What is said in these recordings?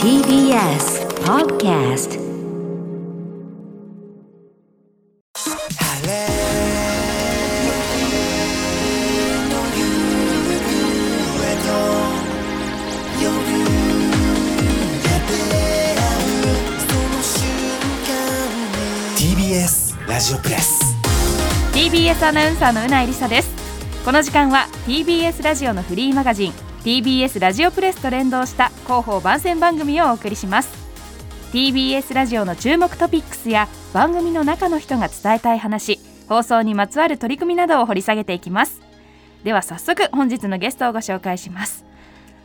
TBS Podcast ラジオプレス。TBS アナウンサーのうないりさです。この時間は TBS ラジオのフリーマガジン TBS ラジオプレスと連動した広報番宣番組をお送りします。TBS ラジオの注目トピックスや番組の中の人が伝えたい話放送にまつわる取り組みなどを掘り下げていきます。では早速本日のゲストをご紹介します。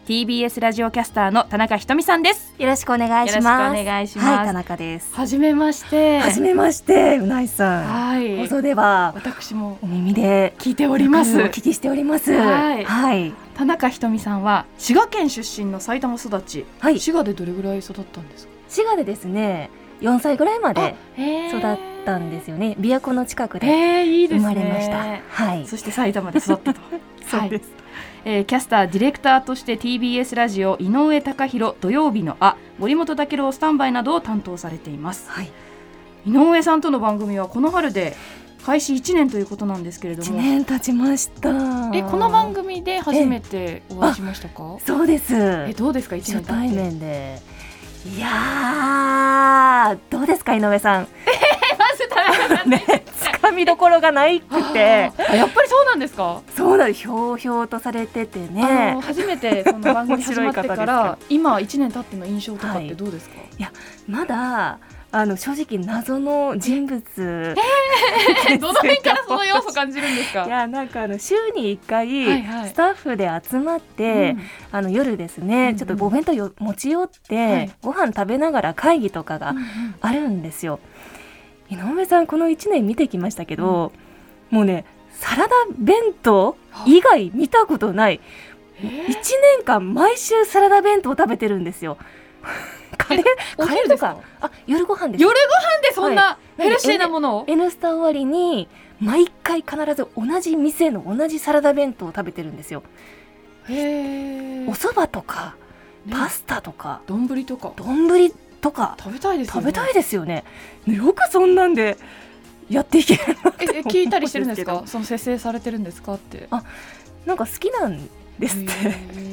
TBS ラジオキャスターの田中ひとみさんです。よろしくお願いします。よろしくお願いします。はい田中です。はじめまして。はじめましてうないさん。はい。放送では私もお耳で聞いております。お聞きしております。はい。はい田中ひとみさんは滋賀県出身の埼玉育ち、はい。滋賀でどれぐらい育ったんですか？滋賀でですね4歳ぐらいまで育育ったんですよね。琵琶湖の近くで生まれました。はい。そして埼玉で育ったと。そうです。えーキャスターディレクターとして TBS ラジオ井上貴博土曜日の「あ」森本毅郎スタンバイなどを担当されています。はい。井上さんとの番組はこの春で開始1年ということなんですけれど1も年経ちました。えこの番組で初めてお会いしましたか？そうです。えどうですか？1年経って。初対面で。いやーどうですか井上さん？まず田中さんねつかみどころがないくて。あやっぱりそうなんですか？そうなんです。ひょうひょうとされててあねの初めてその番組始まってから今1年経っての印象とかってどうですか、まだあの正直謎の人物、どの辺からその要素感じるんですか？いやなんかあの週に1回、はいはい。スタッフで集まって、うん。あの夜ですね、うんちょっとお弁当よ持ち寄って、はい。ご飯食べながら会議とかがうんうん。あるんですよ。井上さんこの1年見てきましたけど、もうねサラダ弁当以外見たことない。え1年間毎週サラダ弁当食べてるんですよ。カレーおカレーとか？か？あ夜ご飯です。夜ご飯でそんなはヘルシーなものを、「N スタ」終わりに毎回必ず同じ店の同じサラダ弁当を食べてるんですよ。へお蕎麦とかね。パスタとか。丼とか。丼とか。食べたいですよね。食べたいですよね。よくそんなんでやっていけるなってええ聞いたりしてるんですか？その節制されてるんですかって。なんか好きなんですって。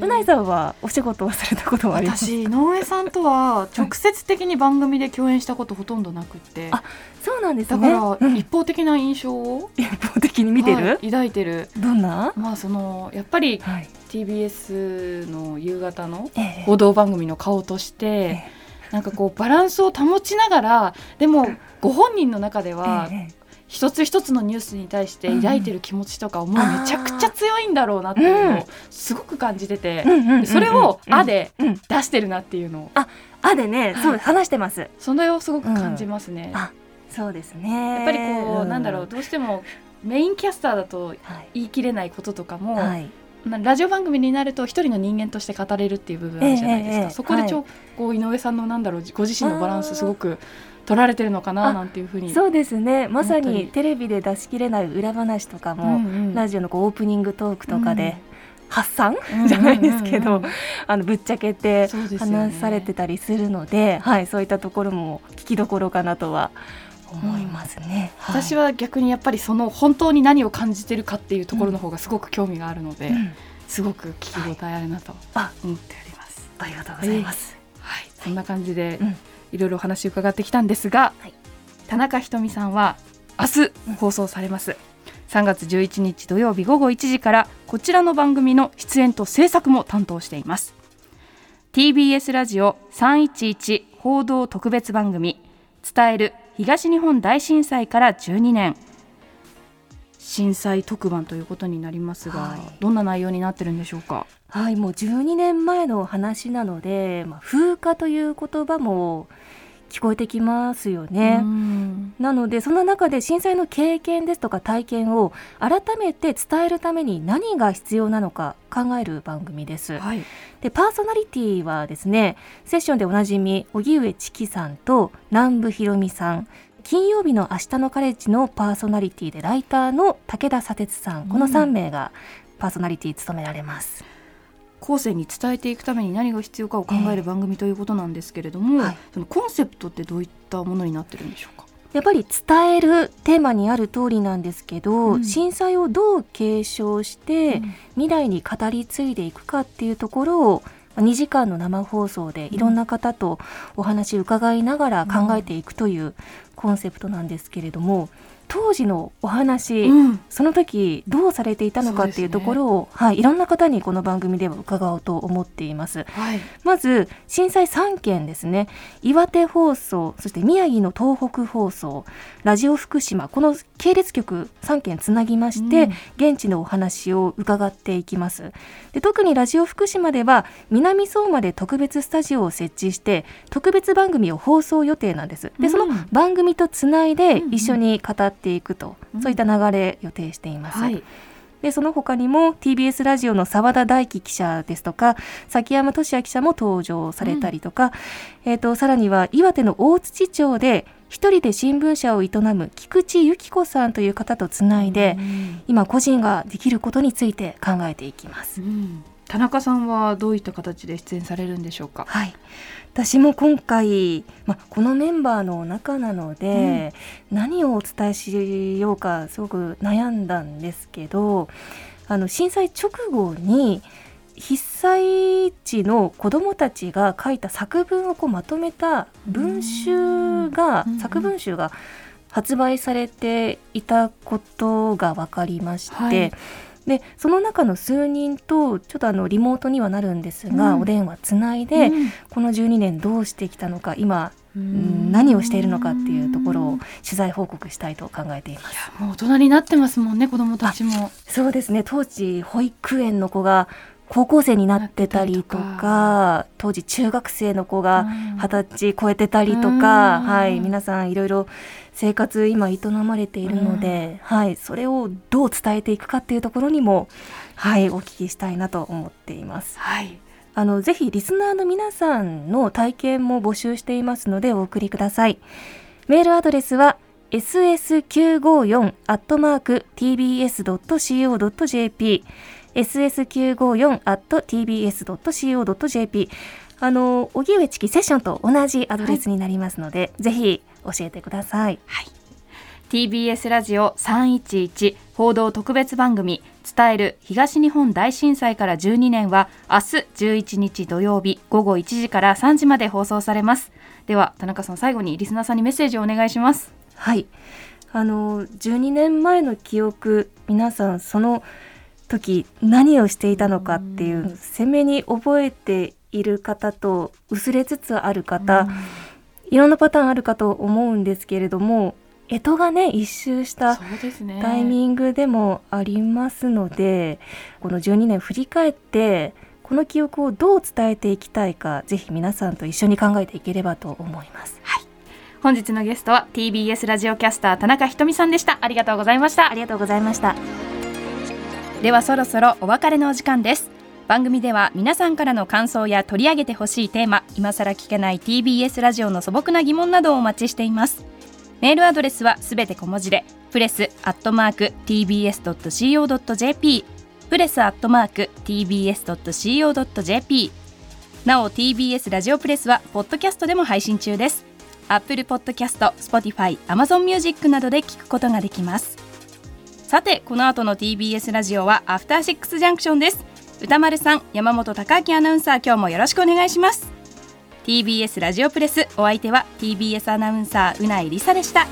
うないさんはお仕事をされたことはあります私井上さんとは直接的に番組で共演したことほとんどなくって、あそうなんですだね。からうん。一方的な印象を、一方的に見てる、はい抱いてる。どんな、まあそのやっぱりはい。TBS の夕方のええ。報道番組の顔として、えなんかこうバランスを保ちながらでもご本人の中ではええ一つ一つのニュースに対して抱いてる気持ちとか思いうんめちゃくちゃ強いんだろうなっていうのをすごく感じててそれを「あ」うん。でうん。出してるなっていうのを。あでね、そう話してます。それをすごく感じますね。あそうですね。やっぱりこうなんだろうどうしてもメインキャスターだとはい。言い切れないこととかも、ラジオ番組になると一人の人間として語れるっていう部分あるじゃないですか、そこでちょ、こう井上さんのなんだろうご自身のバランスすごく取られてるのかなあなんていうふうに。そうですね。まさにテレビで出しきれない裏話とかうんも、うん。ラジオのこうオープニングトークとかで発散、うんじゃないですけど、うんうんうんあのぶっちゃけて話されてたりするので、はい、そういったところも聞きどころかなとは思いますね。はい。私は逆にやっぱりその本当に何を感じてるかっていうところの方がすごく興味があるので、うん。すごく聞き応えあるなとあ思っております。ありがとうございます。はい、そんな感じでうんいろいろお話伺ってきたんですが、はい。田中ひとみさんは明日放送されます、3月11日土曜日午後1時からこちらの番組の出演と制作も担当しています。TBS ラジオ311報道特別番組伝える東日本大震災から12年震災特番ということになりますが、はい。どんな内容になってるんでしょうか？はい、もう12年前の話なので、まあ、風化という言葉も聞こえてきますよね。うん。なのでその中で震災の経験ですとか体験を改めて伝えるために何が必要なのか考える番組です。はい。でパーソナリティはですねセッションでおなじみ荻上チキさんと南部ひろみさん金曜日の明日のカレッジのパーソナリティでライターの武田砂鉄さん。この3名がパーソナリティ務められます。後世に伝えていくために何が必要かを考える番組ということなんですけれども、はい。そのコンセプトってどういったものになってるんでしょうか？やっぱり伝えるテーマにある通りなんですけど、うん。震災をどう継承して、うん。未来に語り継いでいくかっていうところをまあ2時間の生放送でいろんな方とお話伺いながら考えていくというコンセプトなんですけれども当時のお話、うん。その時どうされていたのかっていうところを、はい、いろんな方にこの番組では伺おうと思っています。はい、まず震災3県ですね。岩手放送そして宮城の東北放送ラジオ福島この系列局3県つなぎまして、うん。現地のお話を伺っていきます。で特にラジオ福島では南相馬で特別スタジオを設置して特別番組を放送予定なんです。でそのうん番組とつないで一緒に語っていくと、うん。そういった流れ予定しています、はい、でその他にも TBS ラジオの澤田大樹記者ですとか崎山俊也記者も登場されたりとか、えー、とさらには岩手の大槌町で一人で新聞社を営む菊池由紀子さんという方とつないで、うん。今個人ができることについて考えていきます。うん田中さんはどういった形で出演されるんでしょうか？はい。私も今回、ま、このメンバーの中なので、何をお伝えしようかすごく悩んだんですけどあの震災直後に被災地の子どもたちが書いた作文をこうまとめた文集がうん作文集が発売されていたことが分かりまして、はいでその中の数人とちょっとあのリモートにはなるんですが、うんお電話つないで、うんこの12年どうしてきたのか今、何をしているのかっていうところを取材報告したいと考えています。いやもう大人になってますもんね子供たちも。そうですね当時保育園の子が高校生になってたりとか当時中学生の子がうん二十歳超えてたりとか、うんはい、皆さんいろいろ生活今営まれているので、はい、それをどう伝えていくかっていうところにも、はい、お聞きしたいなと思っています。はい。あのぜひリスナーの皆さんの体験も募集していますのでお送りください。メールアドレスは ss954 アットマーク tbs.co.jp ss954 アット tbs.co.jp あの荻上チキセッションと同じアドレスになりますので、ぜひ教えてください。TBS ラジオ311報道特別番組伝える東日本大震災から12年は明日11日土曜日午後1時から3時まで放送されますでは田中さん最後にリスナーさんにメッセージをお願いしますはい。あの12年前の記憶皆さんその時何をしていたのかっていう鮮明に覚えている方と薄れつつある方、いろんなパターンあるかと思うんですけれども干支がね一周したタイミングでもありますので、この12年振り返ってこの記憶をどう伝えていきたいかぜひ皆さんと一緒に考えていければと思います。本日のゲストは TBS ラジオキャスター田中ひとみさんでした。ありがとうございました。ありがとうございました。ではそろそろお別れのお時間です。番組では皆さんからの感想や取り上げてほしいテーマ今さら聞けない TBS ラジオの素朴な疑問などをお待ちしています。メールアドレスはすべて小文字でプレスアットマーク tbs.co.jp プレスアットマーク tbs.co.jp なお TBS ラジオプレスはポッドキャストでも配信中です。Apple Podcast、Spotify、Amazon Music などで聞くことができます。さてこの後の TBS ラジオはアフターシックスジャンクションです。歌丸さん山本貴明アナウンサー今日もよろしくお願いします。TBS ラジオプレスお相手は TBS アナウンサーうないりさでした。